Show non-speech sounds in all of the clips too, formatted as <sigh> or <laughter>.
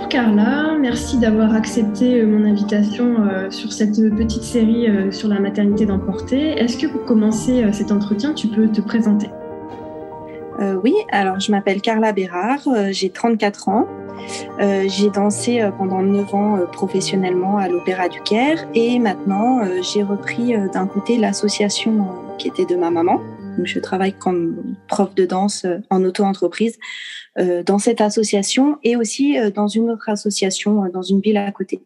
Euh, bonjour Carla, merci d'avoir accepté euh, mon invitation euh, sur cette petite série sur la maternité d'emporter. Est-ce que pour commencer cet entretien, tu peux te présenter? Oui, alors je m'appelle Carla Bérard, j'ai 34 ans. j'ai dansé pendant 9 ans professionnellement à l'Opéra du Caire et maintenant j'ai repris d'un côté l'association qui était de ma maman. Je travaille comme prof de danse en auto-entreprise euh, dans cette association et aussi euh, dans une autre association euh, dans une ville à côté.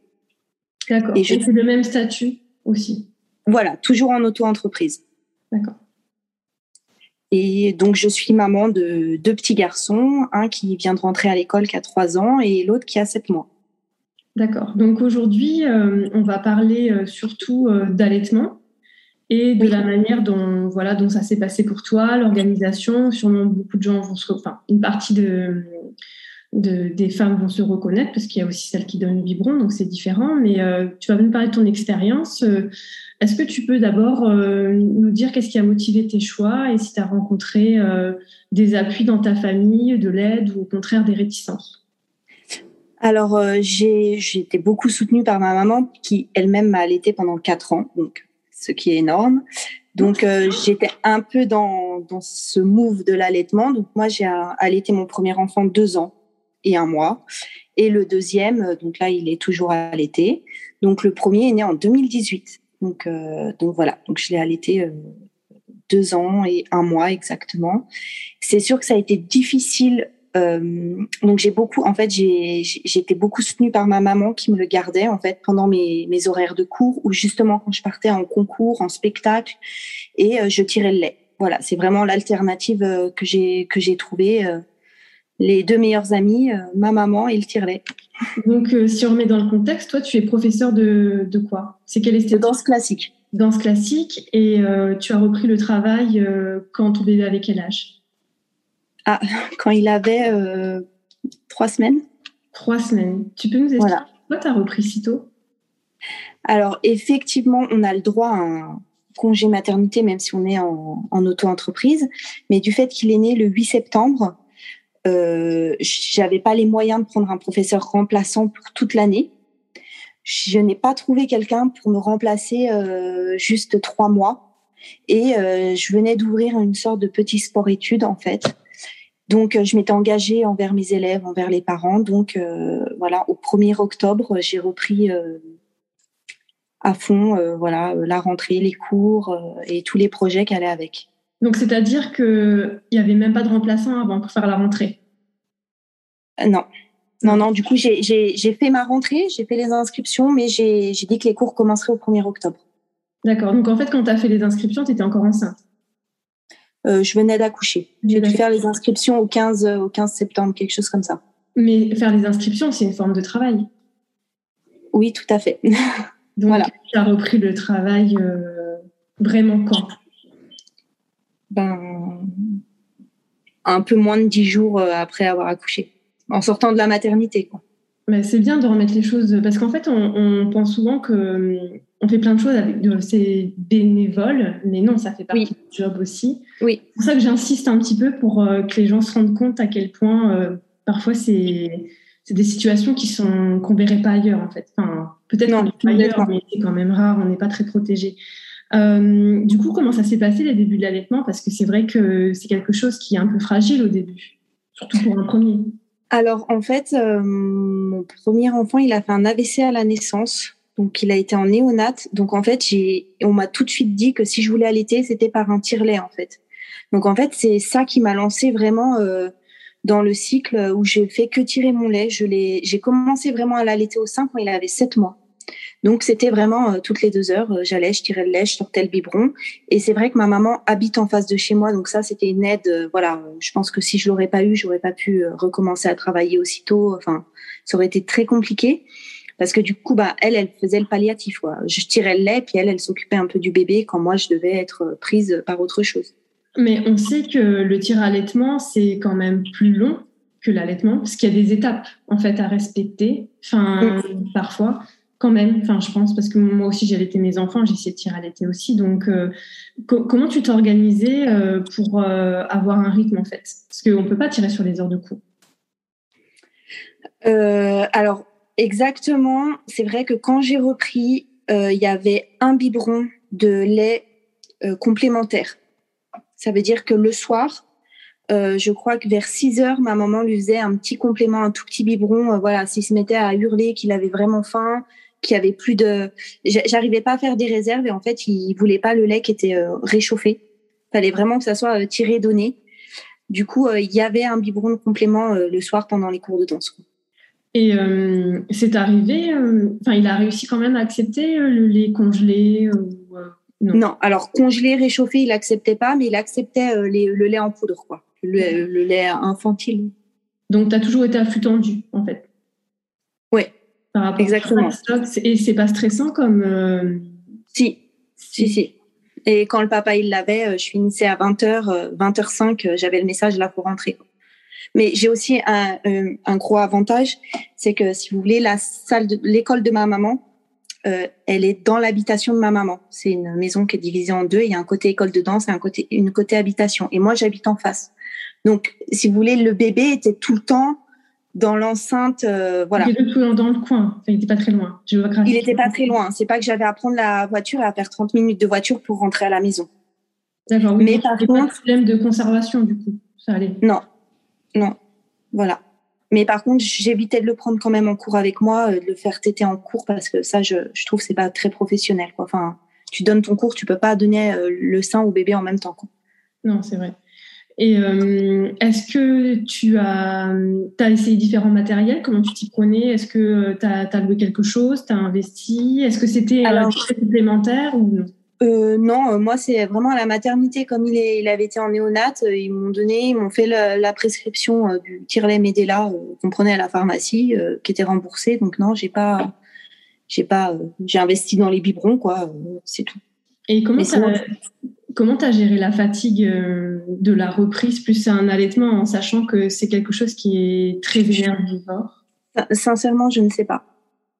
D'accord. Et c'est le même statut aussi. Voilà, toujours en auto-entreprise. D'accord. Et donc, je suis maman de deux petits garçons, un qui vient de rentrer à l'école qui a trois ans et l'autre qui a sept mois. D'accord. Donc aujourd'hui, on va parler surtout d'allaitement et de la manière dont voilà dont ça s'est passé pour toi, l'organisation. Sûrement beaucoup de gens vont se, enfin une partie de, des femmes vont se reconnaître parce qu'il y a aussi celles qui donnent le biberon, donc c'est différent. Mais euh, tu vas nous parler de ton expérience. Euh, est-ce que tu peux d'abord euh, nous dire qu'est-ce qui a motivé tes choix et si tu as rencontré des appuis dans ta famille, de l'aide ou au contraire des réticences? Alors j'ai été beaucoup soutenue par ma maman qui elle-même m'a allaitée pendant quatre ans, donc ce qui est énorme. Donc euh, j'étais un peu dans, dans ce move de l'allaitement. Donc moi j'ai allaité mon premier enfant deux ans et un mois. Et le deuxième, euh, donc là il est toujours allaité. Donc le premier est né en 2018. Donc, euh, donc voilà, donc je l'ai allaité deux ans et un mois exactement. C'est sûr que ça a été difficile euh, donc j'ai beaucoup, en fait, j'ai été beaucoup soutenue par ma maman qui me le gardait en fait pendant mes, mes horaires de cours ou justement quand je partais en concours, en spectacle et euh, je tirais le lait. Voilà, c'est vraiment l'alternative euh, que j'ai que j'ai trouvée. les deux meilleures amies, ma maman et le tire-lait. Donc, si on remet dans le contexte, toi, tu es professeur de, de quoi? C'est quelle esthétique? De danse classique. Danse classique. Et tu as repris le travail quand ton bébé avait quel âge? Ah, quand il avait euh, trois semaines. Trois semaines. Tu peux nous expliquer voilà. pourquoi tu as repris si tôt? Alors, effectivement, on a le droit à un congé maternité, même si on est en, auto-entreprise. Mais du fait qu'il est né le 8 septembre, euh, j'avais pas les moyens de prendre un professeur remplaçant pour toute l'année. Je n'ai pas trouvé quelqu'un pour me remplacer euh, juste trois mois. Et euh, je venais d'ouvrir une sorte de petit sport-études, en fait. Donc, euh, je m'étais engagée envers mes élèves, envers les parents. Donc, euh, voilà, au 1er octobre, j'ai repris euh, à fond voilà, la rentrée, les cours et tous les projets qui allaient avec. Donc, c'est-à-dire qu'il n'y avait même pas de remplaçant avant pour faire la rentrée? Non. Non, non, du coup, j'ai fait ma rentrée, j'ai fait les inscriptions, mais j'ai dit que les cours commenceraient au 1er octobre. D'accord. Donc, en fait, quand tu as fait les inscriptions, tu étais encore enceinte? Euh, je venais d'accoucher. J'ai dû faire les inscriptions au 15, au 15 septembre, quelque chose comme ça. Mais faire les inscriptions, c'est une forme de travail. Oui, tout à fait. <laughs> Donc, voilà. tu as repris le travail euh, vraiment quand? Ben, un peu moins de dix jours euh, après avoir accouché, en sortant de la maternité. Quoi. Mais c'est bien de remettre les choses parce qu'en fait, on, pense souvent que on fait plein de choses avec de ces bénévoles, mais non, ça fait partie du job aussi. Oui. C'est pour ça que j'insiste un petit peu pour euh, que les gens se rendent compte à quel point euh, parfois c'est des situations qui sont qu'on verrait pas ailleurs en fait. Enfin, peut-être ailleurs, mais c'est quand même rare. On n'est pas très protégé. Euh, du coup, comment ça s'est passé les débuts de l'allaitement? Parce que c'est vrai que c'est quelque chose qui est un peu fragile au début, surtout pour un premier. Alors en fait, mon premier enfant, il a fait un AVC à la naissance. Donc, il a été en néonate. Donc, en fait, j'ai, on m'a tout de suite dit que si je voulais allaiter, c'était par un tire-lait, en fait. Donc, en fait, c'est ça qui m'a lancé vraiment euh, dans le cycle où j'ai fait que tirer mon lait. Je l'ai, j'ai commencé vraiment à l'allaiter au sein quand il avait sept mois. Donc, c'était vraiment euh, toutes les deux heures, euh, j'allais, je tirais le lait, je sortais le biberon. Et c'est vrai que ma maman habite en face de chez moi, donc ça, c'était une aide. voilà, je pense que si je l'aurais pas eu, j'aurais pas pu recommencer à travailler aussitôt. Enfin, ça aurait été très compliqué. Parce que du coup, bah, elle, elle faisait le palliatif. Quoi. Je tirais le lait, puis elle, elle s'occupait un peu du bébé quand moi, je devais être prise par autre chose. Mais on sait que le tir allaitement, c'est quand même plus long que l'allaitement, parce qu'il y a des étapes en fait à respecter. Enfin, parfois, quand même. Enfin, je pense parce que moi aussi j'ai allaité mes enfants, j'ai essayé de tirer allaiter aussi. Donc, euh, comment tu t'es organisée euh, pour euh, avoir un rythme en fait? Parce qu'on peut pas tirer sur les heures de cours. Alors, exactement, c'est vrai que quand j'ai repris, il y avait un biberon de lait complémentaire. Ça veut dire que le soir, euh, je crois que vers 6 heures, ma maman lui faisait un petit complément, un tout petit biberon. Euh, voilà, s'il se mettait à hurler, qu'il avait vraiment faim, qu'il avait plus de, j'arrivais pas à faire des réserves et en fait, il voulait pas le lait qui était euh, réchauffé. Fallait vraiment que ça soit tiré donné. Du coup, il y avait un biberon de complément le soir pendant les cours de danse. Et c'est arrivé, enfin, il a réussi quand même à accepter le lait congelé non? non. alors congelé, réchauffé, il acceptait pas, mais il acceptait le lait en poudre, quoi le, lait infantile. Donc, tu as toujours été à flux tendu, en fait? Oui, exactement. Et c'est pas stressant comme. Euh, si, si, si. Et quand le papa il l'avait, euh, je finissais à 20h, 20h05, j'avais le message là pour rentrer. Mais j'ai aussi un, euh, un, gros avantage, c'est que si vous voulez, la salle de l'école de ma maman, elle est dans l'habitation de ma maman. C'est une maison qui est divisée en deux. Il y a un côté école de danse et un côté, une côté habitation. Et moi, j'habite en face. Donc, si vous voulez, le bébé était tout le temps dans l'enceinte, euh, voilà. Il était tout dans le coin, il n'était pas très loin. il n'était pas très loin. C'est pas que j'avais à prendre la voiture et à faire 30 minutes de voiture pour rentrer à la maison. D'accord. Mais par contre, pas de problème de conservation du coup, ça allait. Non, non, voilà. Mais par contre, j'évitais de le prendre quand même en cours avec moi, euh, de le faire téter en cours parce que ça, je, je trouve, c'est pas très professionnel. Quoi. Enfin, tu donnes ton cours, tu peux pas donner euh, le sein au bébé en même temps. Quoi. Non, c'est vrai. Et euh, est-ce que tu as, as, essayé différents matériels? Comment tu t'y prenais? Est-ce que tu as, loué quelque chose? Tu as investi? Est-ce que c'était un complémentaire ou non? Euh, non, euh, moi c'est vraiment à la maternité. Comme il, est, il avait été en néonate, ils m'ont donné, ils m'ont fait la, prescription du tire-lait Medela qu'on prenait à la pharmacie, qui était remboursée. Donc non, j'ai pas, j'ai pas, j'ai investi dans les biberons, quoi. c'est tout. Et comment Comment tu as géré la fatigue euh, de la reprise? Plus un allaitement en sachant que c'est quelque chose qui est très énergivore Sincèrement, je ne sais pas.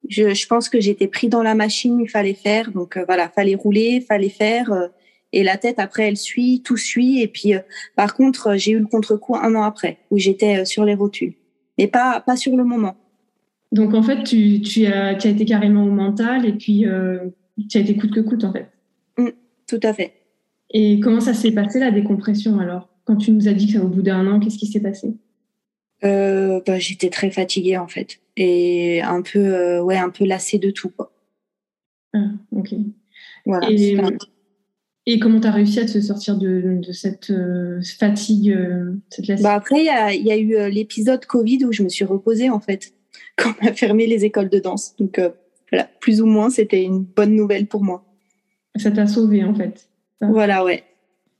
Je, pense que j'étais pris dans la machine, il fallait faire. Donc euh, voilà, fallait rouler, fallait faire. Euh, et la tête, après, elle suit, tout suit. Et puis, par contre, j'ai eu le contre-coup un an après, où j'étais sur les rotules. Mais pas, pas sur le moment. Donc en fait, tu, tu, as, tu as été carrément au mental et puis tu as été coûte que coûte en fait. Mmh, tout à fait. Et comment ça s'est passé la décompression alors? Quand tu nous as dit que au bout d'un an, qu'est-ce qui s'est passé? Euh, bah, J'étais très fatiguée en fait et un peu, euh, ouais, un peu lassée de tout. Quoi. Ah, ok. Voilà, et, comment tu as réussi à te sortir de, cette euh, fatigue, cette bah Après, il y a, eu l'épisode Covid où je me suis reposée en fait, <laughs> quand on a fermé les écoles de danse. Donc voilà, plus ou moins, c'était une bonne nouvelle pour moi. Ça t'a sauvé en fait voilà, ouais.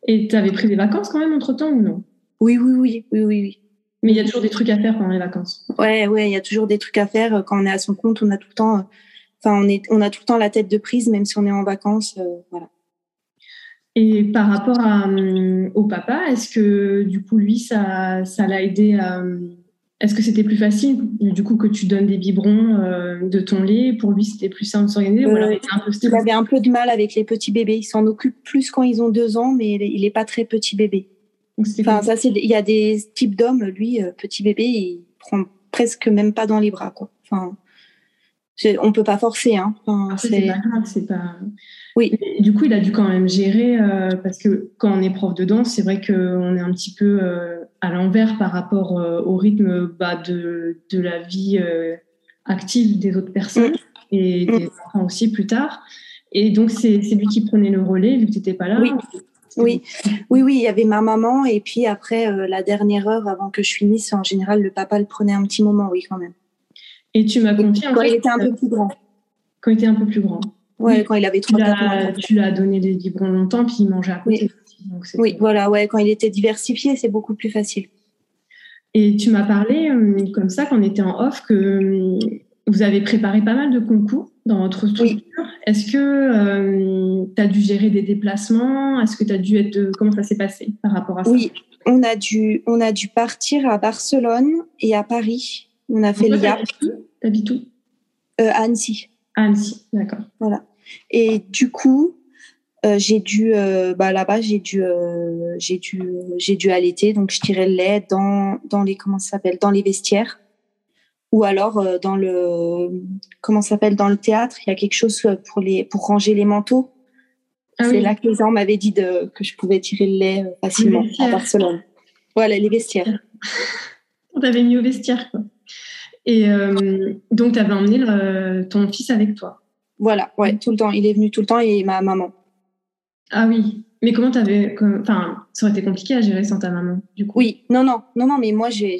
Et tu avais pris des vacances quand même entre-temps ou non? Oui, oui, oui, oui, oui, Mais il y a toujours des trucs à faire pendant les vacances. Ouais, ouais, il y a toujours des trucs à faire. Quand on est à son compte, on a tout le temps, enfin, on, est, on a tout le temps la tête de prise, même si on est en vacances. Euh, voilà. Et par rapport euh, au papa, est-ce que du coup, lui, ça, ça l'a aidé à, est-ce que c'était plus facile, du coup, que tu donnes des biberons euh, de ton lait? Pour lui, c'était plus simple de s'organiser euh, Il avait un peu de mal avec les petits bébés. Il s'en occupe plus quand ils ont deux ans, mais il n'est pas très petit bébé. Enfin, ça, c'est, il y a des types d'hommes, lui, euh, petit bébé, il prend presque même pas dans les bras, quoi. Enfin, on peut pas forcer, hein. c'est pas grave, c'est pas. Oui. du coup, il a dû quand même gérer euh, parce que quand on est prof de danse, c'est vrai qu'on est un petit peu euh, à l'envers par rapport euh, au rythme bah, de, de, la vie active des autres personnes mm. et des mm. enfants aussi plus tard. Et donc, c'est lui qui prenait le relais vu que tu n'étais pas là. Oui. Oui. oui, oui, il y avait ma maman et puis après la dernière heure avant que je finisse, en général, le papa le prenait un petit moment, oui, quand même. Et tu m'as confié quand il était un peu plus grand. Quand il était un peu plus grand. Ouais, quand il avait 3 mois. Tu lui as donné des biberons longtemps, puis il mangeait à côté. Oui, voilà, ouais, quand il était diversifié, c'est beaucoup plus facile. Et tu m'as parlé euh, comme ça, quand on était en off, que euh, vous avez préparé pas mal de concours dans votre structure. Est-ce que euh, tu as dû gérer des déplacements? Est-ce que tu as dû être. Comment ça s'est passé par rapport à ça? Oui, on a, dû, on a dû partir à Barcelone et à Paris. On a fait le. T'habites où À Annecy. Annecy, d'accord. Voilà. Et du coup, euh, j'ai dû, euh, bah, là-bas, j'ai dû, euh, j'ai dû, j'ai dû allaiter. Donc, je tirais le lait dans, dans les, comment ça s'appelle, dans les vestiaires Ou alors euh, dans le comment s'appelle dans le théâtre, il y a quelque chose pour les pour ranger les manteaux. Ah c'est là que les gens m'avaient dit de, que je pouvais tirer le lait facilement à Barcelone. Voilà, les vestiaires. On t'avait mis au vestiaire, quoi. Et donc, tu avais emmené ton fils avec toi. Voilà, ouais, tout le temps. Il est venu tout le temps et ma maman. Ah oui. Mais comment t'avais. Enfin, ça aurait été compliqué à gérer sans ta maman, du coup? Oui, non, non, non, non, mais moi, j'ai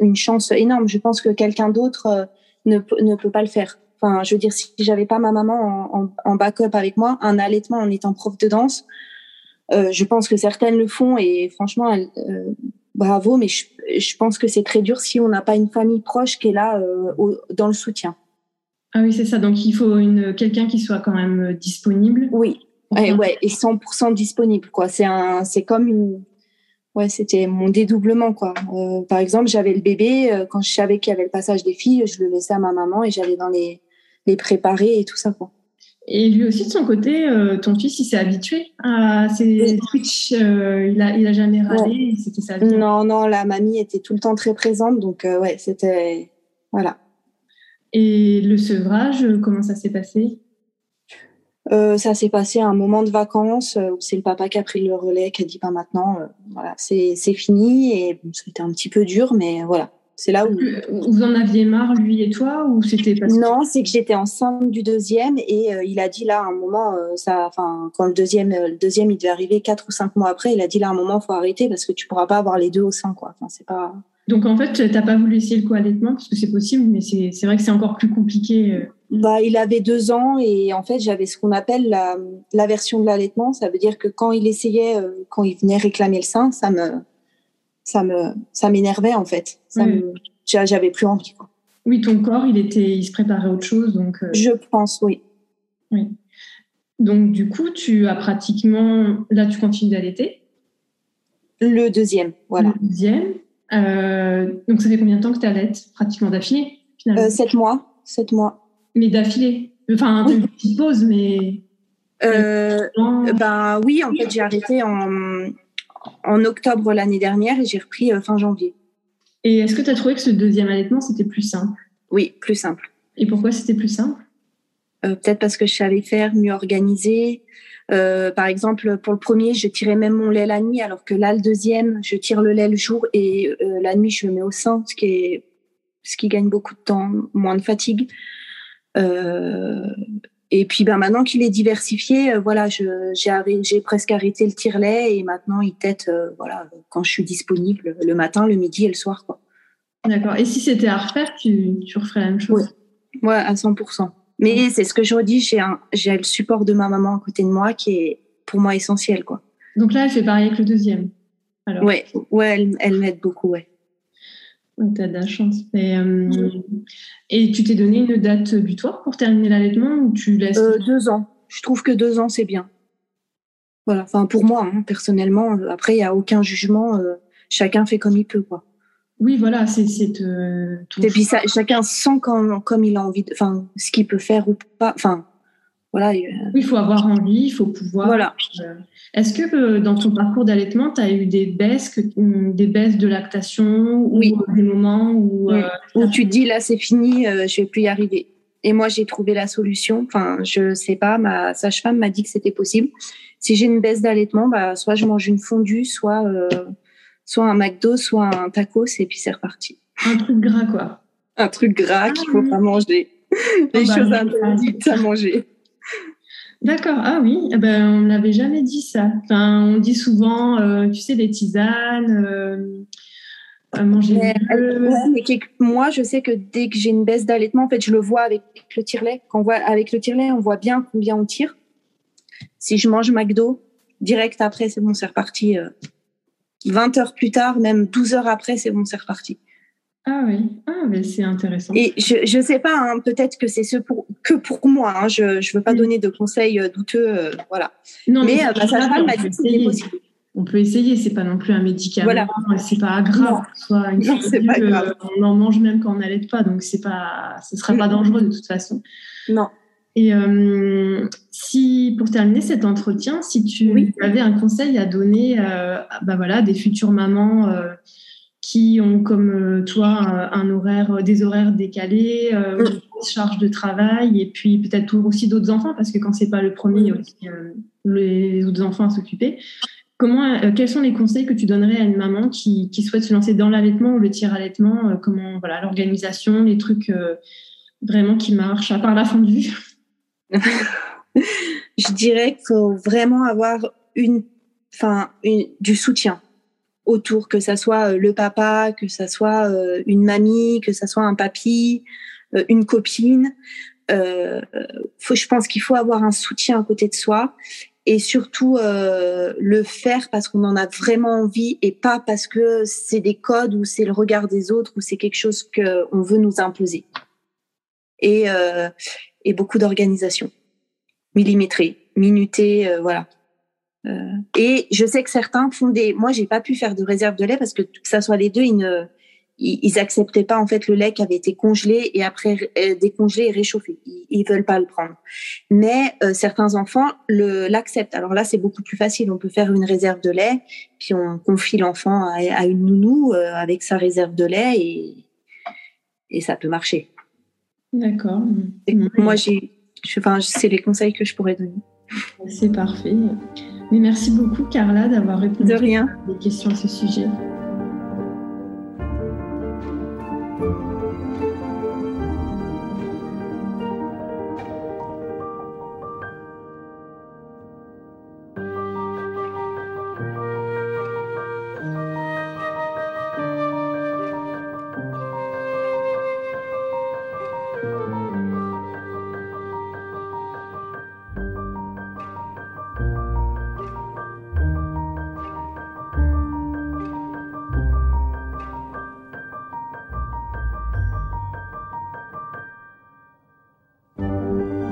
une chance énorme. Je pense que quelqu'un d'autre euh, ne, ne peut pas le faire. Enfin, je veux dire, si j'avais pas ma maman en, en, backup avec moi, un allaitement en étant prof de danse, euh, je pense que certaines le font et franchement, euh, bravo, mais je, je pense que c'est très dur si on n'a pas une famille proche qui est là dans le soutien. Ah oui, c'est ça. Donc il faut quelqu'un qui soit quand même disponible. Oui, Ouais, ouais, et 100% disponible, quoi. C'est un, c'est comme une, ouais, c'était mon dédoublement, quoi. Euh, par exemple, j'avais le bébé, euh, quand je savais qu'il y avait le passage des filles, je le laissais à ma maman et j'allais dans les, les préparer et tout ça, quoi. Et lui aussi, de son côté, euh, ton fils, il s'est habitué à ces switch. il, a, il a jamais râlé. C'était sa vie. Non, non, la mamie était tout le temps très présente. Donc, ouais, c'était. Voilà. Et le sevrage, comment ça s'est passé? Euh, ça s'est passé à un moment de vacances euh, où c'est le papa qui a pris le relais, qui a dit pas bah, maintenant, euh, voilà, c'est fini et bon, c'était un petit peu dur, mais voilà. C'est là où vous en aviez marre lui et toi ou c'était parce non c'est que j'étais enceinte du deuxième et il a dit là à un moment ça enfin quand le deuxième le deuxième il devait arriver quatre ou cinq mois après il a dit là à un moment faut arrêter parce que tu pourras pas avoir les deux au sein quoi enfin c'est pas donc en fait tu n'as pas voulu essayer le co-allaitement parce que c'est possible mais c'est vrai que c'est encore plus compliqué bah, il avait deux ans et en fait j'avais ce qu'on appelle la, la, version de l'allaitement. Ça veut dire que quand il essayait, euh, quand il venait réclamer le sein, ça me, ça me, ça m'énervait en fait. Ça j'avais plus envie. Quoi. Oui, ton corps, il était, il se préparait à autre chose, donc. Euh, Je pense, oui. Oui. Donc du coup, tu as pratiquement, là, tu continues d'allaiter? Le deuxième, voilà. Le deuxième. Euh, donc ça fait combien de temps que tu allaites pratiquement d'affilée Sept mois. Sept mois. Mais d'affilée Enfin, oui. une petite pause, mais. Euh, ben oui, en fait, j'ai arrêté en, en octobre l'année dernière et j'ai repris euh, fin janvier. Et est-ce que tu as trouvé que ce deuxième allaitement, c'était plus simple? Oui, plus simple. Et pourquoi c'était plus simple? Euh, Peut-être parce que je savais faire, mieux organiser. Euh, par exemple, pour le premier, je tirais même mon lait la nuit, alors que là, le deuxième, je tire le lait le jour et la nuit, je le mets au sein, ce qui, est, ce qui gagne beaucoup de temps, moins de fatigue. Euh, et puis ben maintenant qu'il est diversifié, euh, voilà, j'ai presque arrêté le tire-lait et maintenant il tête euh, voilà quand je suis disponible le matin, le midi et le soir quoi. D'accord. Et si c'était à refaire, tu, tu referais la même chose? Ouais, ouais à 100%. Mais c'est ce que je redis, j'ai j'ai le support de ma maman à côté de moi qui est pour moi essentiel quoi. Donc là, elle fait pareil avec le deuxième. Alors? Ouais, ouais, elle, elle m'aide beaucoup, ouais. Tu as de la chance. Et, euh, et tu t'es donné une date butoir pour terminer l'allaitement ou tu laisses euh, Deux ans. Je trouve que deux ans, c'est bien. Voilà. Enfin, pour moi, hein, personnellement. Euh, après, il n'y a aucun jugement. chacun fait comme il peut, quoi. Oui, voilà, c'est. et puis, ça, chacun sent comme, comme il a envie, de, enfin, ce qu'il peut faire ou pas. Enfin, voilà. il faut avoir envie, il faut pouvoir. Voilà. Est-ce que euh, dans ton parcours d'allaitement, tu as eu des baisses, des baisses de lactation ou des moments où, euh, où tu te dis là c'est fini, euh, je vais plus y arriver. Et moi j'ai trouvé la solution. Enfin, je sais pas, ma sage-femme m'a dit que c'était possible. Si j'ai une baisse d'allaitement, bah soit je mange une fondue, soit soit un McDo, soit un tacos et puis c'est reparti. Un truc gras quoi. Un truc gras qu'il faut pas manger. Les oh, bah, choses interdites à manger. D'accord. Ah oui, eh ben, on n'avait jamais dit ça. Enfin, on dit souvent, euh, tu sais, des tisanes, euh, manger mais, moi, je sais que dès que j'ai une baisse d'allaitement, en fait, je le vois avec le tire-lait. avec le tire-lait, on voit bien combien on tire. Si je mange McDo, direct après, c'est bon, c'est reparti. 20 euh, heures plus tard, même 12 heures après, c'est bon, c'est reparti. Ah oui, ah, mais c'est intéressant. Et je ne sais pas, hein, peut-être que c'est ce pour, que pour moi. Hein, je ne veux pas mm. donner de conseils euh, douteux, euh, voilà. Non, mais, mais euh, sa m'a dit que possible. On peut essayer, c'est pas non plus un médicament, voilà. c'est pas grave. Soit une non, c'est pas grave. On en mange même quand on n'allait pas, donc c'est pas, ce sera pas mm. dangereux de toute façon. Non. Et euh, si, pour terminer cet entretien, si tu avais un conseil à donner, euh, bah voilà, des futures mamans qui ont comme toi un horaire, des horaires décalés, mm. une charge de travail, et puis peut-être aussi d'autres enfants, parce que quand c'est pas le premier, il y a aussi les autres enfants à s'occuper. Comment, quels sont les conseils que tu donnerais à une maman qui, qui souhaite se lancer dans l'allaitement ou le tir-allaitement Comment, voilà, l'organisation, les trucs vraiment qui marchent, à part la fondue? <laughs> Je dirais qu'il faut vraiment avoir une, enfin, du soutien autour, que ça soit euh, le papa, que ça soit euh, une mamie, que ça soit un papy, euh, une copine. je pense qu'il faut avoir un soutien à côté de soi et surtout le faire parce qu'on en a vraiment envie et pas parce que c'est des codes ou c'est le regard des autres ou c'est quelque chose qu'on veut nous imposer et, et beaucoup d'organisation millimétrée, minutée, euh, voilà. Euh, et je sais que certains font des. Moi, j'ai pas pu faire de réserve de lait parce que que ça soit les deux, ils ne, ils, acceptaient pas en fait le lait qui avait été congelé et après décongelé et réchauffé. Ils, ils veulent pas le prendre. Mais certains enfants le l'acceptent. Alors là, c'est beaucoup plus facile. On peut faire une réserve de lait, puis on confie l'enfant à, à, une nounou avec sa réserve de lait et et ça peut marcher. D'accord. Moi, j'ai, enfin, c'est les conseils que je pourrais donner. C'est parfait. Mais merci beaucoup, Carla, d'avoir répondu à des questions à ce sujet.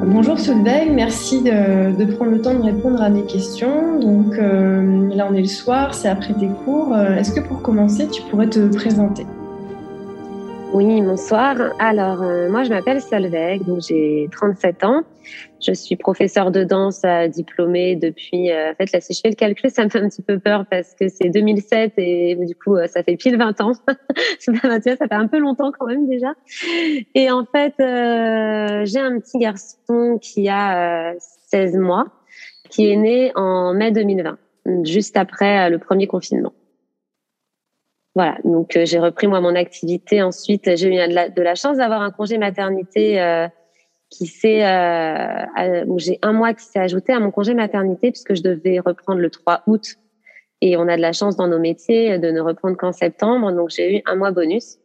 Bonjour Solveig, merci de, prendre le temps de répondre à mes questions. Donc euh, là on est le soir, c'est après tes cours. Euh, est-ce que pour commencer tu pourrais te présenter? Oui, bonsoir. Alors, euh, moi, je m'appelle Solveig, donc j'ai 37 ans. Je suis professeure de danse euh, diplômée depuis. Euh, en fait, là, si je fais le calcul, ça me fait un petit peu peur parce que c'est 2007 et du coup, ça fait pile 20 ans. <laughs> ça fait un peu longtemps quand même déjà. Et en fait, j'ai un petit garçon qui a 16 mois, qui est né en mai 2020, juste après le premier confinement. Voilà, donc euh, j'ai repris moi mon activité. Ensuite, j'ai eu de la, chance d'avoir un congé maternité euh, qui s'est, euh, j'ai un mois qui s'est ajouté à mon congé maternité puisque je devais reprendre le 3 août. Et on a de la chance dans nos métiers de ne reprendre qu'en septembre, donc j'ai eu un mois bonus.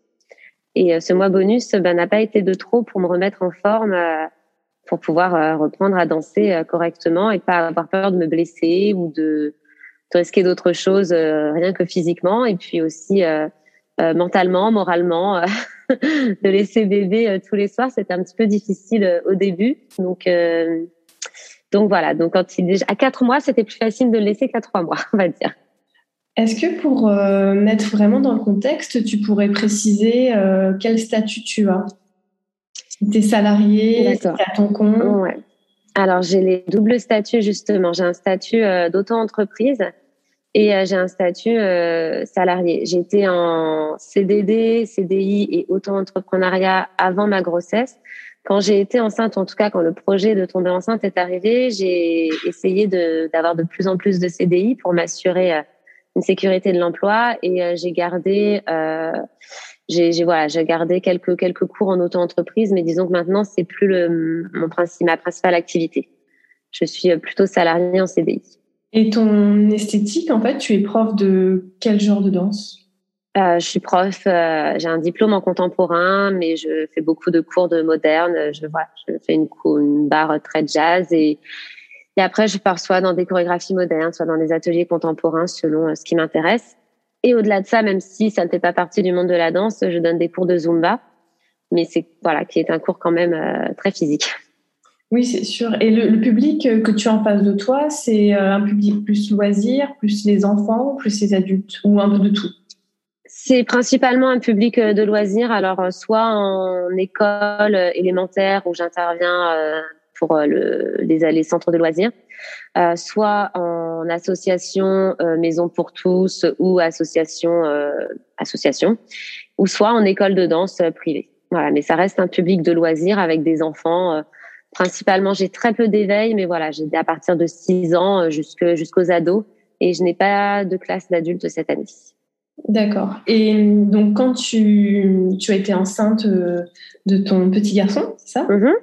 Et euh, ce mois bonus ben, n'a pas été de trop pour me remettre en forme, pour pouvoir reprendre à danser correctement et pas avoir peur de me blesser ou de de risquer d'autres choses euh, rien que physiquement et puis aussi euh, euh, mentalement, moralement, <laughs> de laisser bébé tous les soirs, c'était un petit peu difficile au début. Donc donc voilà, donc quand il déjà à quatre mois, c'était plus facile de le laisser qu'à trois mois, <laughs> on va dire. Est-ce que pour mettre vraiment dans le contexte, tu pourrais préciser quel statut tu as? Tu es salarié, tu à ton compte? Ouais. Alors, j'ai les doubles statuts, justement. J'ai un statut euh, d'auto-entreprise et euh, j'ai un statut euh, salarié. J'étais en CDD, CDI et auto-entrepreneuriat avant ma grossesse. Quand j'ai été enceinte, en tout cas quand le projet de tomber enceinte est arrivé, j'ai essayé d'avoir de, de, plus en plus de CDI pour m'assurer une sécurité de l'emploi et j'ai gardé j'ai voilà, j'ai gardé quelques quelques cours en auto-entreprise, mais disons que maintenant c'est plus le mon principe, ma principale activité. Je suis plutôt salariée en CDI. Et ton esthétique, en fait, tu es prof de quel genre de danse? Euh, Je suis prof. Euh, j'ai un diplôme en contemporain, mais je fais beaucoup de cours de moderne. Je voilà, je fais une, une barre très jazz et et après je pars soit dans des chorégraphies modernes, soit dans des ateliers contemporains selon euh, ce qui m'intéresse. Et au-delà de ça, même si ça ne fait pas partie du monde de la danse, je donne des cours de Zumba, mais c'est voilà, qui est un cours quand même euh, très physique. Oui, c'est sûr. Et le, public que tu as en face de toi, c'est euh, un public plus loisir, plus les enfants, plus les adultes, ou un peu de tout? C'est principalement un public euh, de loisirs. Alors, soit en école élémentaire où j'interviens pour le, les, les centres de loisirs, soit en association Maison pour tous ou association association, ou soit en école de danse privée. Voilà, mais ça reste un public de loisirs avec des enfants. principalement, j'ai très peu d'éveil, mais voilà, j'ai à partir de 6 ans jusqu'aux ados, et je n'ai pas de classe d'adultes cette année. D'accord. Et donc, quand tu, tu, as été enceinte euh, de ton petit garçon, c'est ça? Mm-hmm.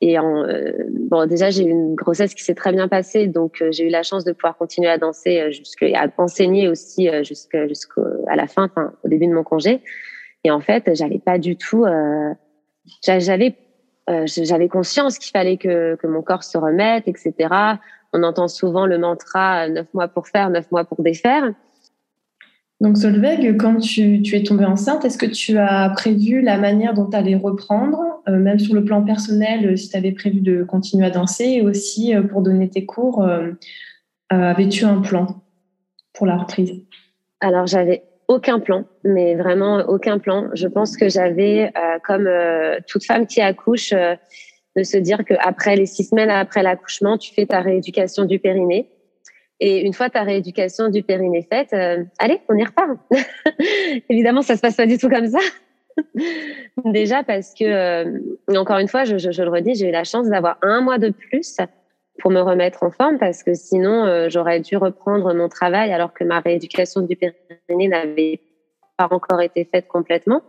Et en, euh, bon, déjà, j'ai eu une grossesse qui s'est très bien passée, donc euh, j'ai eu la chance de pouvoir continuer à danser jusqu'à à enseigner aussi jusqu'à jusqu'à la fin, au début de mon congé. Et en fait, j'avais pas du tout, j'avais j'avais conscience qu'il fallait que, que mon corps se remette, etc. On entend souvent le mantra neuf mois pour faire, neuf mois pour défaire. Donc Solveig, quand tu, es tombée enceinte, est-ce que tu as prévu la manière dont tu allais reprendre, euh, même sur le plan personnel, euh, si tu avais prévu de continuer à danser, et aussi euh, pour donner tes cours, avais-tu un plan pour la reprise? Alors j'avais aucun plan, mais vraiment aucun plan. Je pense que j'avais, comme toute femme qui accouche, de se dire qu'après les six semaines après l'accouchement, tu fais ta rééducation du périnée et une fois ta rééducation du périnée faite, euh, allez, on y repart. <laughs> Évidemment, ça se passe pas du tout comme ça. <laughs> Déjà parce que, euh, encore une fois, je, je, je le redis, j'ai eu la chance d'avoir un mois de plus pour me remettre en forme parce que sinon, euh, j'aurais dû reprendre mon travail alors que ma rééducation du périnée n'avait pas encore été faite complètement.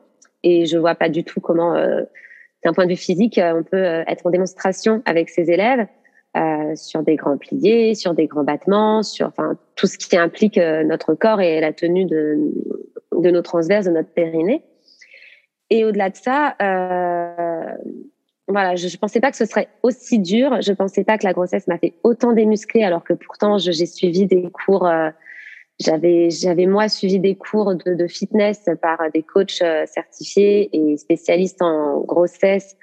Et je vois pas du tout comment, d'un point de vue physique, on peut être en démonstration avec ses élèves. Euh, sur des grands pliés, sur des grands battements, sur enfin tout ce qui implique euh, notre corps et la tenue de, de nos transverses, de notre périnée. Et au-delà de ça, euh, voilà, je, ne pensais pas que ce serait aussi dur. Je pensais pas que la grossesse m'a fait autant démuscler, alors que pourtant j'ai suivi des cours. j'avais j'avais moi suivi des cours de, de fitness par des coachs certifiés et spécialistes en grossesse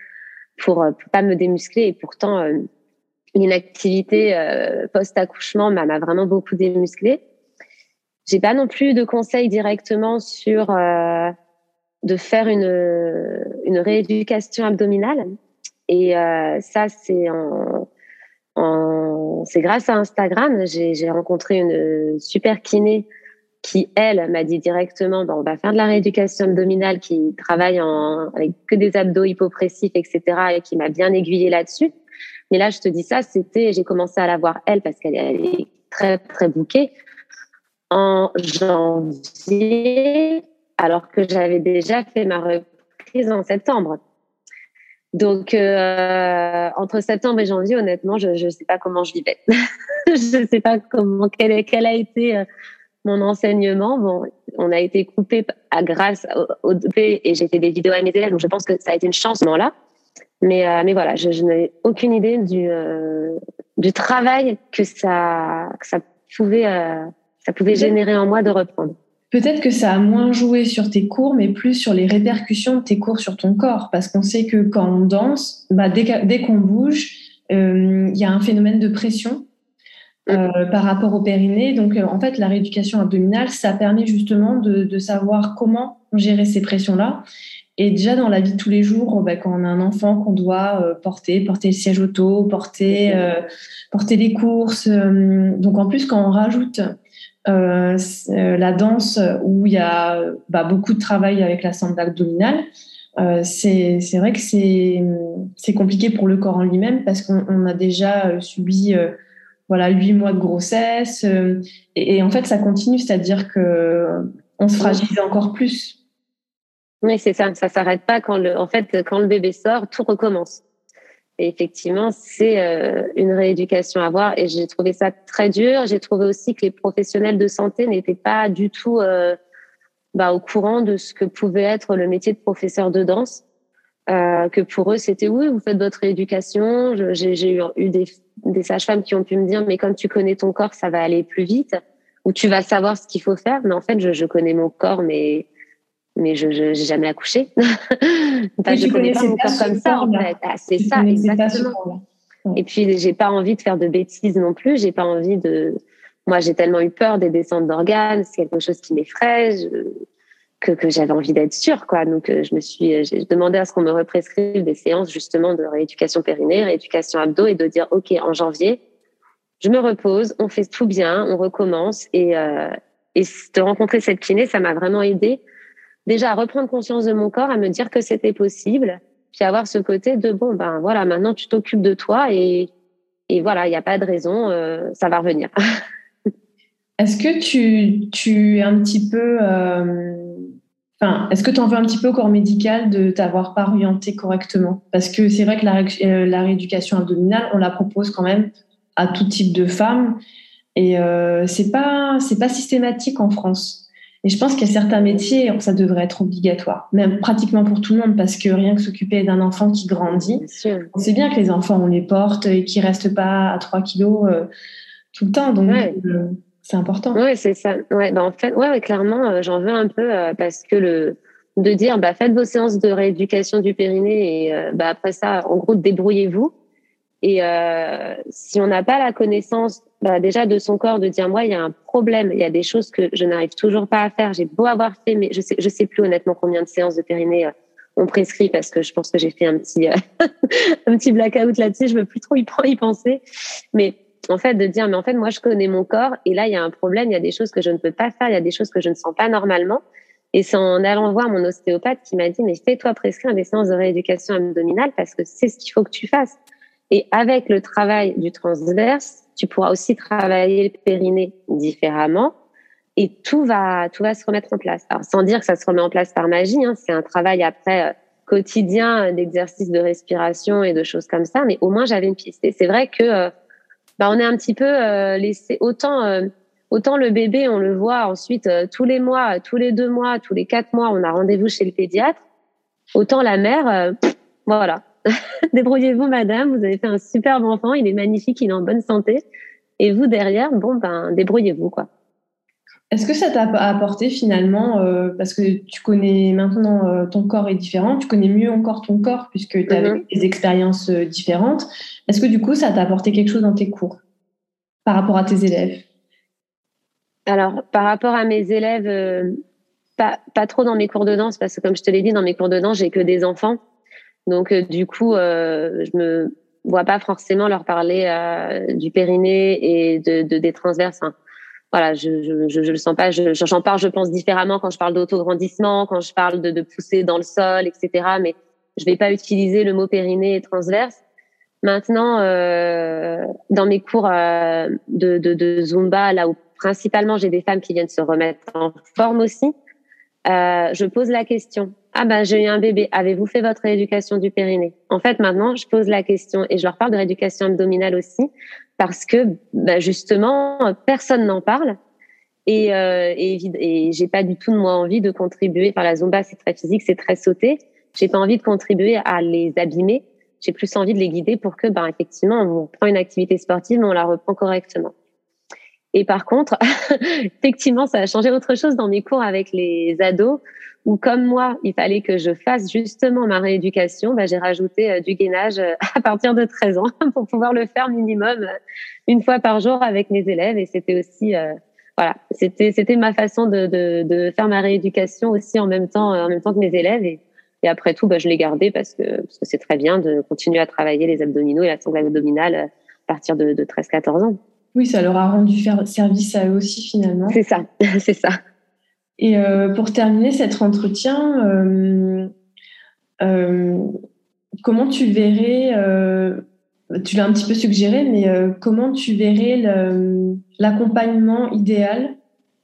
pour, pour pas me démuscler. Et pourtant une activité euh, post-accouchement m'a vraiment beaucoup démusclé. J'ai pas non plus de conseils directement sur euh, de faire une, une rééducation abdominale. Et euh, ça, c'est en, en c'est grâce à Instagram. J'ai rencontré une super kiné qui, elle, m'a dit directement, bah, on va faire de la rééducation abdominale, qui travaille en, avec que des abdos hypopressifs, etc., et qui m'a bien aiguillé là-dessus. Mais là, je te dis ça, c'était, j'ai commencé à la voir elle parce qu'elle est très très bouquée en janvier, alors que j'avais déjà fait ma reprise en septembre. Donc euh, entre septembre et janvier, honnêtement, je ne sais pas comment je vivais. <laughs> je ne sais pas comment quel, a été euh, mon enseignement. Bon, on a été coupé à grâce au, au et j'ai fait des vidéos à mes élèves, donc je pense que ça a été une chance là. Mais, euh, mais voilà, je, n'avais aucune idée du, euh, du travail que ça, que ça pouvait, euh, ça pouvait générer en moi de reprendre. Peut-être que ça a moins joué sur tes cours, mais plus sur les répercussions de tes cours sur ton corps. Parce qu'on sait que quand on danse, bah, dès, dès qu'on bouge, il y a un phénomène de pression mm. par rapport au périnée. Donc, en fait, la rééducation abdominale, ça permet justement de, de savoir comment gérer ces pressions-là et déjà dans la vie de tous les jours, bah, quand on a un enfant qu'on doit euh, porter, porter le siège auto, porter, euh, porter les courses. Euh, donc en plus, quand on rajoute la danse où il y a bah, beaucoup de travail avec la sangle abdominale, c'est vrai que c'est compliqué pour le corps en lui-même parce qu'on a déjà subi voilà huit mois de grossesse et, et, en fait ça continue, c'est-à-dire que on se fragilise encore plus. Oui, c'est ça. Ça s'arrête pas quand le, en fait, quand le bébé sort, tout recommence. Et effectivement, c'est euh, une rééducation à voir. Et j'ai trouvé ça très dur. J'ai trouvé aussi que les professionnels de santé n'étaient pas du tout euh, bah, au courant de ce que pouvait être le métier de professeur de danse. Euh, que pour eux, c'était oui, vous faites votre rééducation. J'ai eu, eu des, des sages-femmes qui ont pu me dire, mais comme tu connais ton corps, ça va aller plus vite, ou tu vas savoir ce qu'il faut faire. Mais en fait, je, je connais mon corps, mais mais je n'ai jamais accouché. <laughs> enfin, je connais pas mon corps comme ça, en fait. Ah, c'est ça, exactement. Et puis, j'ai pas envie de faire de bêtises non plus. J'ai pas envie de. Moi, j'ai tellement eu peur des descentes d'organes. C'est quelque chose qui m'effraie. que, que j'avais envie d'être sûre, quoi. Donc, je me suis, j'ai demandé à ce qu'on me represcrive des séances justement de rééducation périnée, rééducation abdos et de dire, OK, en janvier, je me repose, on fait tout bien, on recommence et, euh, et de rencontrer cette kiné, ça m'a vraiment aidé déjà à reprendre conscience de mon corps, à me dire que c'était possible, puis avoir ce côté de bon ben voilà, maintenant tu t'occupes de toi et et voilà, il n'y a pas de raison, euh, ça va revenir. <laughs> est-ce que tu tu es un petit peu euh, Enfin, est-ce que tu en veux un petit peu au corps médical de t'avoir pas orienté correctement? Parce que c'est vrai que la, euh, la rééducation abdominale, on la propose quand même à tout type de femmes et euh, c'est pas c'est pas systématique en France. Et je pense qu'il y a certains métiers où ça devrait être obligatoire, même pratiquement pour tout le monde, parce que rien que s'occuper d'un enfant qui grandit, on sait bien que les enfants, on les porte et qu'ils restent pas à 3 kilos euh, tout le temps. Donc, euh, c'est important. Oui, c'est ça. Ouais, bah en fait, ouais, clairement, euh, j'en veux un peu parce que le de dire, bah, faites vos séances de rééducation du périnée et bah, après ça, en gros, débrouillez-vous. Et euh, si on n'a pas la connaissance bah, déjà de son corps, de dire moi il y a un problème, il y a des choses que je n'arrive toujours pas à faire. J'ai beau avoir fait, mais je sais je sais plus honnêtement combien de séances de périnée euh, on prescrit parce que je pense que j'ai fait un petit euh, <laughs> un petit blackout là-dessus. Je veux plus trop y, penser, mais en fait de dire mais en fait moi je connais mon corps et là il y a un problème, il y a des choses que je ne peux pas faire, il y a des choses que je ne sens pas normalement. Et c'est en allant voir mon ostéopathe qui m'a dit mais fais-toi prescrire des séances de rééducation abdominale parce que c'est ce qu'il faut que tu fasses. Et avec le travail du transverse, tu pourras aussi travailler le périnée différemment et tout va, tout va se remettre en place. Alors, sans dire que ça se remet en place par magie, hein, c'est un travail après euh, quotidien d'exercice de respiration et de choses comme ça, mais au moins j'avais une piste. Et c'est vrai que euh, bah, on est un petit peu euh, laissé autant autant le bébé on le voit ensuite tous les mois, tous les deux mois, tous les quatre mois on a rendez-vous chez le pédiatre, autant la mère, voilà, <laughs> débrouillez-vous, madame, vous avez fait un superbe enfant, il est magnifique, il est en bonne santé. Et vous, derrière, bon, ben, débrouillez-vous, quoi. Est-ce que ça t'a apporté finalement, euh, parce que tu connais maintenant euh, ton corps est différent, tu connais mieux encore ton corps puisque tu as mm-hmm. des expériences euh, différentes. Est-ce que du coup, ça t'a apporté quelque chose dans tes cours par rapport à tes élèves? Alors, par rapport à mes élèves, pas, pas trop dans mes cours de danse parce que comme je te l'ai dit, dans mes cours de danse, j'ai que des enfants. Donc, euh, du coup, euh, je me vois pas forcément leur parler euh, du périnée et de, de des transverses. Hein. Voilà, je, je, je, je, le sens pas. Je, j'en parle, je pense différemment quand je parle d'autograndissement, quand je parle de, de pousser dans le sol, etc. Mais je vais pas utiliser le mot périnée et transverse. Maintenant, euh, dans mes cours euh, de, de, de, Zumba, là où principalement j'ai des femmes qui viennent se remettre en forme aussi, euh, je pose la question ah ben j'ai eu un bébé, avez-vous fait votre rééducation du périnée? En fait, maintenant, je pose la question et je leur parle de rééducation abdominale aussi parce que ben, justement, personne n'en parle. Et, euh, et, j'ai pas du tout moi envie de contribuer. Enfin, la zumba, c'est très physique, c'est très sauté. J'ai pas envie de contribuer à les abîmer. J'ai plus envie de les guider pour que, ben, effectivement, on prend une activité sportive, mais on la reprend correctement. Et par contre, <laughs> effectivement, ça a changé autre chose dans mes cours avec les ados, où comme moi, il fallait que je fasse justement ma rééducation, bah, j'ai rajouté euh, du gainage euh, <laughs> à partir de 13 ans <laughs> pour pouvoir le faire minimum euh, une fois par jour avec mes élèves. Et c'était aussi, voilà, c'était c'était ma façon de, de, de, faire ma rééducation aussi en même temps en même temps que mes élèves. Et, et après tout, bah, je l'ai gardé parce que parce que c'est très bien de continuer à travailler les abdominaux et la sangle abdominale à partir de, de 13-14 ans. Oui, ça leur a rendu service à eux aussi finalement. C'est ça, <laughs> c'est ça. Et euh, pour terminer cet entretien, euh, euh, comment tu verrais, tu l'as un petit peu suggéré, mais comment tu verrais l'accompagnement idéal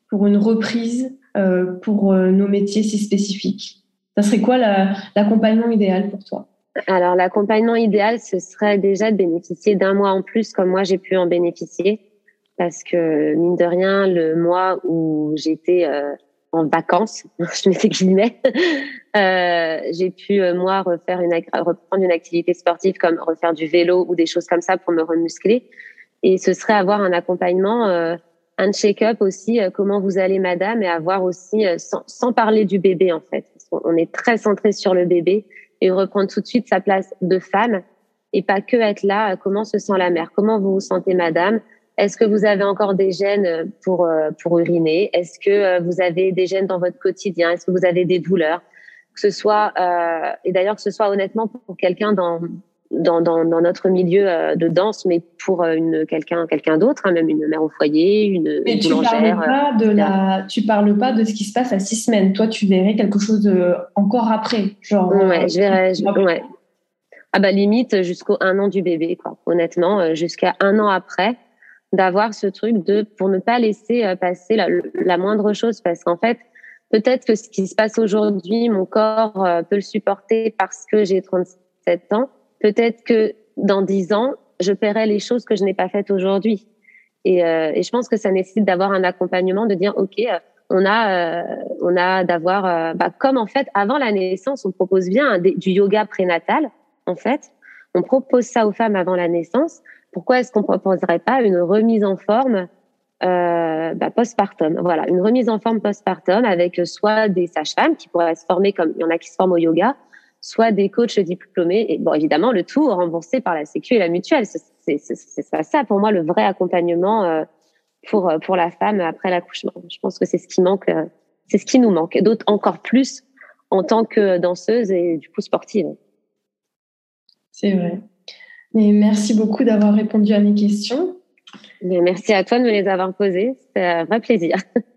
pour une reprise pour nos métiers si spécifiques? Ça serait quoi l'accompagnement idéal pour toi? Alors, l'accompagnement idéal, ce serait déjà de bénéficier d'un mois en plus, comme moi j'ai pu en bénéficier, parce que mine de rien, le mois où j'étais euh, en vacances, <laughs> je mets guillemets, <laughs> euh, j'ai pu euh, moi refaire une reprendre une activité sportive comme refaire du vélo ou des choses comme ça pour me remuscler. Et ce serait avoir un accompagnement, euh, un check-up aussi, euh, comment vous allez, madame, et avoir aussi sans, sans parler du bébé en fait. On est très centré sur le bébé et reprendre tout de suite sa place de femme et pas que être là. Comment se sent la mère? Comment vous vous sentez, madame? Est-ce que vous avez encore des gènes pour, pour uriner? Est-ce que vous avez des gènes dans votre quotidien? Est-ce que vous avez des douleurs? Que ce soit, et d'ailleurs que ce soit honnêtement pour quelqu'un dans, dans, dans, dans, notre milieu euh, de danse, mais pour euh, une quelqu'un quelqu'un d'autre, hein, même une mère au foyer, une, mais tu Parles pas de la, tu parles pas de ce qui se passe à six semaines. Toi, tu verrais quelque chose encore après, genre. Ouais, je verrais. ouais. Ah bah limite jusqu'au un an du bébé, quoi. Honnêtement, jusqu'à un an après, d'avoir ce truc de pour ne pas laisser passer la, moindre chose, parce qu'en fait, peut-être que ce qui se passe aujourd'hui, mon corps peut le supporter parce que j'ai 37 ans peut-être que dans dix ans, je paierai les choses que je n'ai pas faites aujourd'hui. Et, euh, et, je pense que ça nécessite d'avoir un accompagnement, de dire ok, euh, on a, euh, on a d'avoir, euh, bah, comme en fait avant la naissance, on propose bien du yoga prénatal. En fait, on propose ça aux femmes avant la naissance. Pourquoi est-ce qu'on proposerait pas une remise en forme euh, bah, postpartum? Voilà, une remise en forme postpartum avec soit des sages-femmes qui pourraient se former comme il y en a qui se forment au yoga, soit des coachs diplômés, et bon, évidemment, le tout remboursé par la Sécu et la mutuelle. C'est ça, ça, pour moi, le vrai accompagnement euh, pour, euh, pour la femme après l'accouchement. Je pense que c'est ce qui manque, euh, c'est ce qui nous manque, d'autres encore plus en tant que danseuse et du coup sportive. C'est vrai. Merci beaucoup d'avoir répondu à mes questions. merci à toi de me les avoir posées. C'était un vrai plaisir. <laughs>